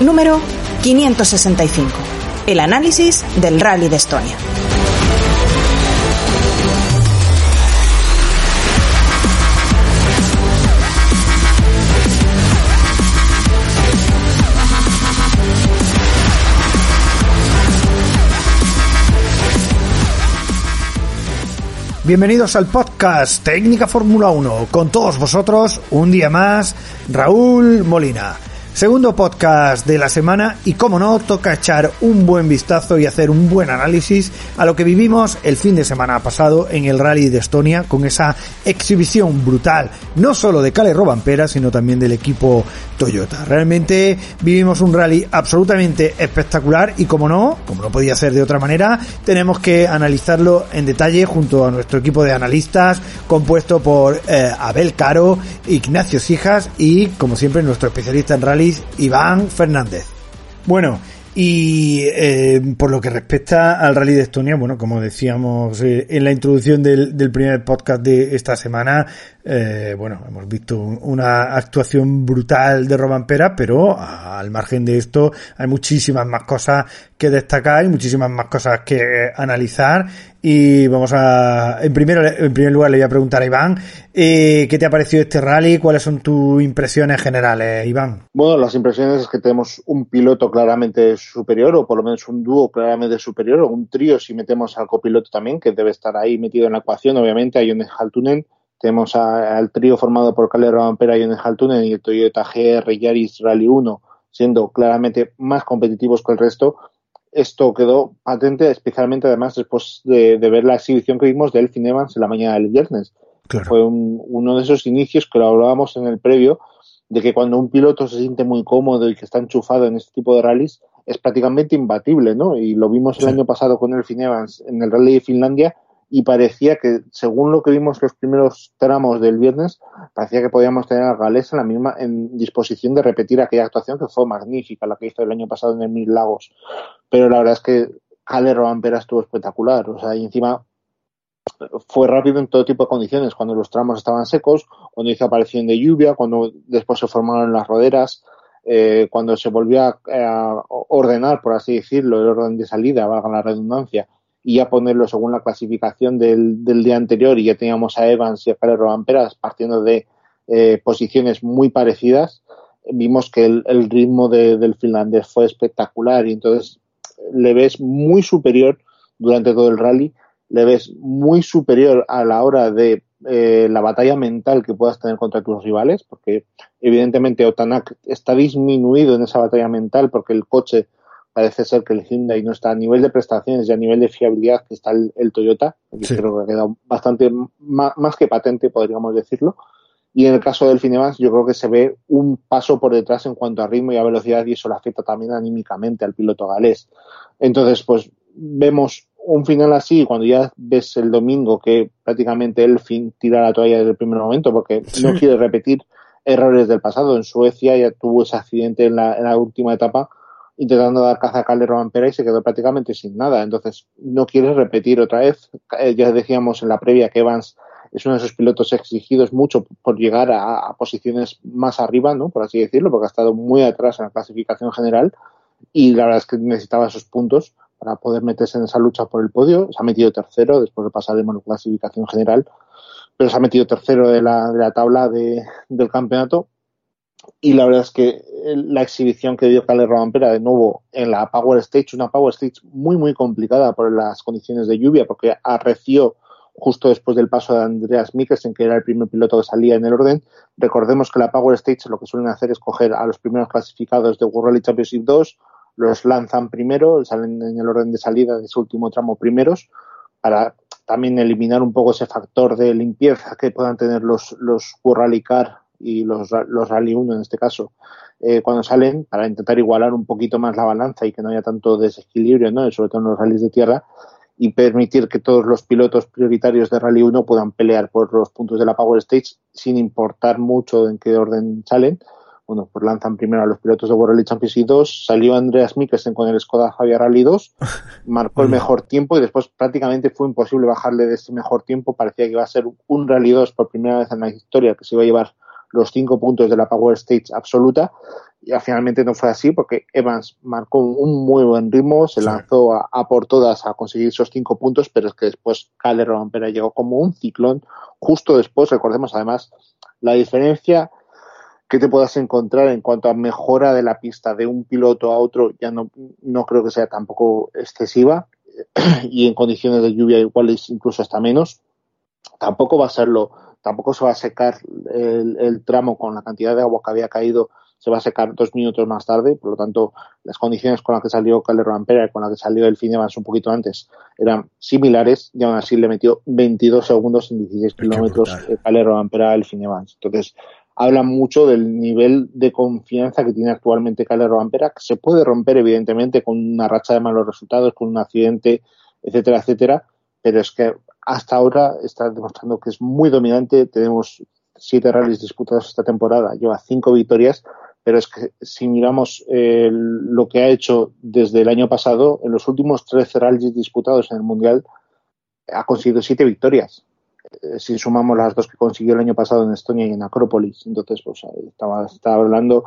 número 565. El análisis del Rally de Estonia. Bienvenidos al podcast Técnica Fórmula 1. Con todos vosotros, un día más, Raúl Molina. Segundo podcast de la semana y como no, toca echar un buen vistazo y hacer un buen análisis a lo que vivimos el fin de semana pasado en el Rally de Estonia con esa exhibición brutal, no solo de Cale Robampera, sino también del equipo Toyota. Realmente vivimos un rally absolutamente espectacular y como no, como no podía ser de otra manera, tenemos que analizarlo en detalle junto a nuestro equipo de analistas compuesto por eh, Abel Caro, Ignacio Sijas y como siempre nuestro especialista en rally Iván Fernández. Bueno, y eh, por lo que respecta al Rally de Estonia, bueno, como decíamos eh, en la introducción del, primer podcast de esta semana, eh, bueno, hemos visto una actuación brutal de Robampera, pero al margen de esto hay muchísimas más cosas que destacar y muchísimas más cosas que analizar. Y vamos a, en primer, en primer lugar le voy a preguntar a Iván, eh, ¿qué te ha parecido este rally? ¿Cuáles son tus impresiones generales, Iván? Bueno, las impresiones es que tenemos un piloto claramente superior, o por lo menos un dúo claramente superior, o un trío si metemos al copiloto también, que debe estar ahí metido en la ecuación, obviamente, a Jones Haltunen tenemos al trío formado por Calero Ampera y Haltunen y el Toyota GR Yaris Rally 1 siendo claramente más competitivos que el resto. Esto quedó patente, especialmente además después de, ver la exhibición que vimos de Elfin Evans en la mañana del viernes. Fue uno de esos inicios que lo hablábamos en el previo, de que cuando un piloto se siente muy cómodo y que está enchufado en este tipo de rallies, es prácticamente imbatible, ¿no? Y lo vimos el año pasado con Elfin Evans en el rally de Finlandia, y parecía que, según lo que vimos los primeros tramos del viernes, parecía que podíamos tener a Gales en la misma en disposición de repetir aquella actuación que fue magnífica, la que hizo el año pasado en el Mil Lagos. Pero la verdad es que Cale Robampera estuvo espectacular, o sea, y encima fue rápido en todo tipo de condiciones, cuando los tramos estaban secos, cuando hizo aparición de lluvia, cuando después se formaron las roderas, eh, cuando se volvió a, a, ordenar, por así decirlo, el orden de salida, valga la redundancia, y ya ponerlo según la clasificación del, del día anterior y ya teníamos a Evans y a Pérez Robamperas partiendo de eh, posiciones muy parecidas, vimos que el, ritmo de, del finlandés fue espectacular y entonces le ves muy superior durante todo el rally, le ves muy superior a la hora de eh, la batalla mental que puedas tener contra tus rivales, porque evidentemente Otanak está disminuido en esa batalla mental porque el coche parece ser que el Hyundai no está a nivel de prestaciones y a nivel de fiabilidad que está el, Toyota, que creo que ha quedado bastante más, que patente, podríamos decirlo. Y en el caso del Finemans, yo creo que se ve un paso por detrás en cuanto a ritmo y a velocidad, y eso le afecta también anímicamente al piloto galés. Entonces, pues vemos un final así, cuando ya ves el domingo que prácticamente el fin tira la toalla desde el primer momento, porque no quiere repetir errores del pasado. En Suecia ya tuvo ese accidente en la, en la última etapa intentando dar caza a Calde Robampera y se quedó prácticamente sin nada. Entonces, no quieres repetir otra vez. Eh, ya decíamos en la previa que Evans es uno de esos pilotos exigidos mucho por llegar a, posiciones más arriba, ¿no? Por así decirlo, porque ha estado muy atrás en la clasificación general y la verdad es que necesitaba esos puntos para poder meterse en esa lucha por el podio. Se ha metido tercero, después de pasar en la clasificación general, pero se ha metido tercero de la, de la tabla de, del campeonato y la verdad es que la exhibición que dio Calero Ampera de nuevo en la Power Stage, una Power Stage muy muy complicada por las condiciones de lluvia, porque arreció justo después del paso de Andreas Mikkelsen, que era el primer piloto que salía en el orden. Recordemos que la Power Stage lo que suelen hacer es coger a los primeros clasificados de World Rally Championship 2, los lanzan primero, salen en el orden de salida de ese último tramo primeros, para también eliminar un poco ese factor de limpieza que puedan tener los, los World Rally Car y los, los Rally 1 en este caso, eh, cuando salen, para intentar igualar un poquito más la balanza y que no haya tanto desequilibrio, ¿no? sobre todo en los rallies de tierra, y permitir que todos los pilotos prioritarios de Rally 1 puedan pelear por los puntos de la Power Stage sin importar mucho en qué orden salen. Bueno, pues lanzan primero a los pilotos de World Rally Championship 2, salió Andreas Mikkelsen con el Skoda Fabia Rally 2, marcó el mejor tiempo y después prácticamente fue imposible bajarle de ese mejor tiempo, parecía que iba a ser un Rally 2 por primera vez en la historia que se iba a llevar los cinco puntos de la Power Stage absoluta. Y finalmente no fue así porque Evans marcó un muy buen ritmo, se lanzó a, por todas a conseguir esos cinco puntos, pero es que después Calero Ampera llegó como un ciclón. Justo después, recordemos además, la diferencia que te puedas encontrar en cuanto a mejora de la pista de un piloto a otro, ya no, no creo que sea tampoco excesiva y en condiciones de lluvia iguales incluso hasta menos. Tampoco va a serlo tampoco se va a secar el, tramo con la cantidad de agua que había caído, se va a secar dos minutos más tarde, por lo tanto, las condiciones con las que salió Calero Ampera y con las que salió el Finemans un poquito antes eran similares, y aún así le metió 22 segundos en 16 kilómetros Calero Ampera el Finemans. Entonces, habla mucho del nivel de confianza que tiene actualmente Calero Ampera, que se puede romper evidentemente con una racha de malos resultados, con un accidente, etcétera, etcétera, pero es que hasta ahora está demostrando que es muy dominante. Tenemos siete rallies disputados esta temporada, lleva cinco victorias, pero es que si miramos eh, lo que ha hecho desde el año pasado, en los últimos 13 rallies disputados en el Mundial, ha conseguido siete victorias. Eh, si sumamos las dos que consiguió el año pasado en Estonia y en Acrópolis. Entonces, pues estaba, hablando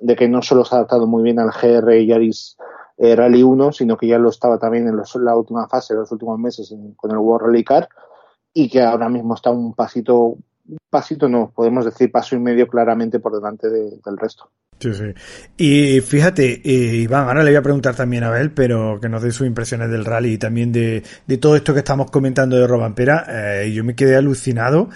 de que no solo se ha adaptado muy bien al GR Yaris eh, Rally 1, sino que ya lo estaba también en la última fase, en los últimos meses con el World Rally Car y que ahora mismo está un pasito, un pasito no, podemos decir paso y medio claramente por delante del resto. Sí, sí. Y fíjate, eh, Iván, ahora le voy a preguntar también a Abel, pero que nos dé sus impresiones del rally y también de, de todo esto que estamos comentando de Robampera. Eh, yo me quedé alucinado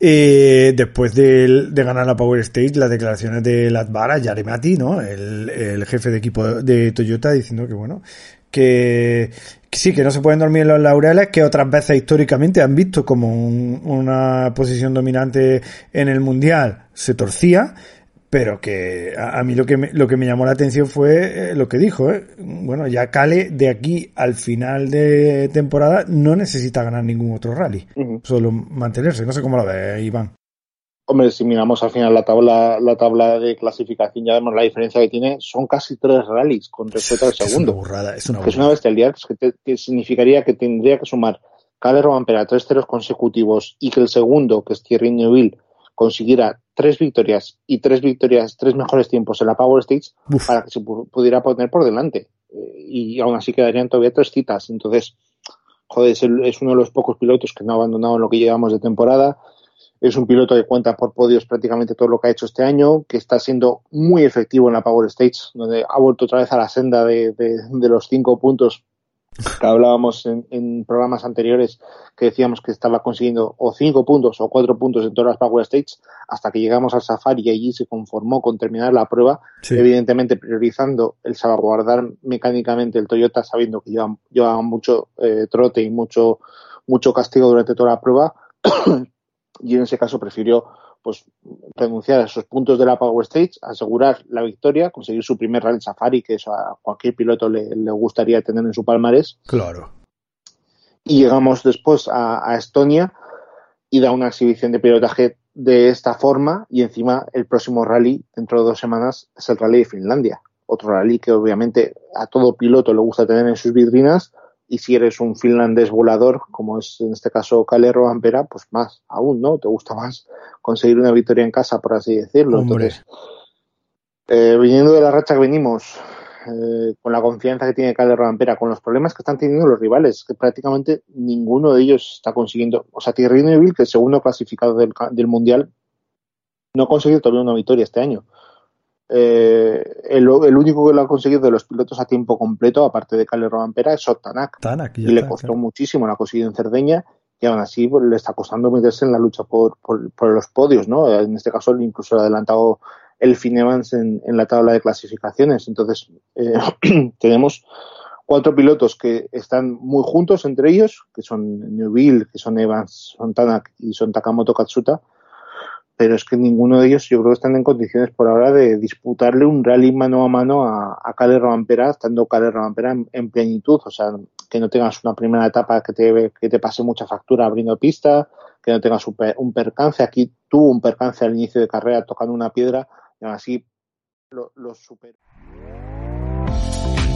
eh, después de, ganar la Power Stage, las declaraciones de Latbara, Yaremati, ¿no? El, el, jefe de equipo de Toyota, diciendo que bueno, que, sí, que no se pueden dormir en los laureles, que otras veces históricamente han visto como una posición dominante en el mundial se torcía pero que a, mí lo que me, lo que me llamó la atención fue eh, lo que dijo, ¿eh? bueno, ya Cale de aquí al final de temporada no necesita ganar ningún otro rally, solo mantenerse, no sé cómo lo ve Iván. Hombre, si miramos al final la tabla, la tabla de clasificación, ya vemos la diferencia que tiene, son casi tres rallies con respecto al segundo. Es una burrada, es una, burrada. es una bestialidad, que, significaría que tendría que sumar Cale Robampera tres ceros consecutivos y que el segundo, que es Thierry Neuville, consiguiera tres victorias y tres victorias, tres mejores tiempos en la Power Stage para que se pudiera poner por delante. Eh, y aún así quedarían todavía tres citas. Entonces, joder, es, es, uno de los pocos pilotos que no ha abandonado en lo que llevamos de temporada. Es un piloto que cuenta por podios prácticamente todo lo que ha hecho este año, que está siendo muy efectivo en la Power Stage, donde ha vuelto otra vez a la senda de, de los cinco puntos que hablábamos en, programas anteriores que decíamos que estaba consiguiendo o cinco puntos o cuatro puntos en todas las Power States hasta que llegamos al Safari y allí se conformó con terminar la prueba, evidentemente priorizando el salvaguardar mecánicamente el Toyota sabiendo que lleva, lleva mucho eh, trote y mucho, mucho castigo durante toda la prueba. Y en ese caso prefirió pues renunciar a esos puntos de la Power Stage, asegurar la victoria, conseguir su primer Rally Safari, que eso a cualquier piloto le, gustaría tener en su palmarés. Claro. Y llegamos después a, Estonia y da una exhibición de pilotaje de esta forma y encima el próximo rally dentro de dos semanas es el rally de Finlandia. Otro rally que obviamente a todo piloto le gusta tener en sus vitrinas y si eres un finlandés volador, como es en este caso Calero Ampera, pues más aún, ¿no? Te gusta más conseguir una victoria en casa, por así decirlo. Entonces, eh, viniendo de la racha que venimos, eh, con la confianza que tiene Calero Ampera, con los problemas que están teniendo los rivales, que prácticamente ninguno de ellos está consiguiendo, o sea, Thierry Neville, que es segundo clasificado del, del Mundial, no ha conseguido todavía una victoria este año. Eh, el, único que lo ha conseguido de los pilotos a tiempo completo, aparte de Cale Robampera, es Sotanak. y le costó muchísimo, lo ha conseguido en Cerdeña y aún así pues, le está costando meterse en la lucha por, por, los podios, ¿no? En este caso incluso ha adelantado el Finemans en, en la tabla de clasificaciones. Entonces, eh, tenemos cuatro pilotos que están muy juntos entre ellos, que son Newville, que son Evans, son Tanak y son Takamoto Katsuta, pero es que ninguno de ellos yo creo que están en condiciones por ahora de disputarle un rally mano a mano a, a Cale Robampera, estando Cale Robampera en, plenitud, o sea, que no tengas una primera etapa que te, que te pase mucha factura abriendo pista, que no tengas un, percance, aquí tuvo un percance al inicio de carrera tocando una piedra, y aún así lo, lo.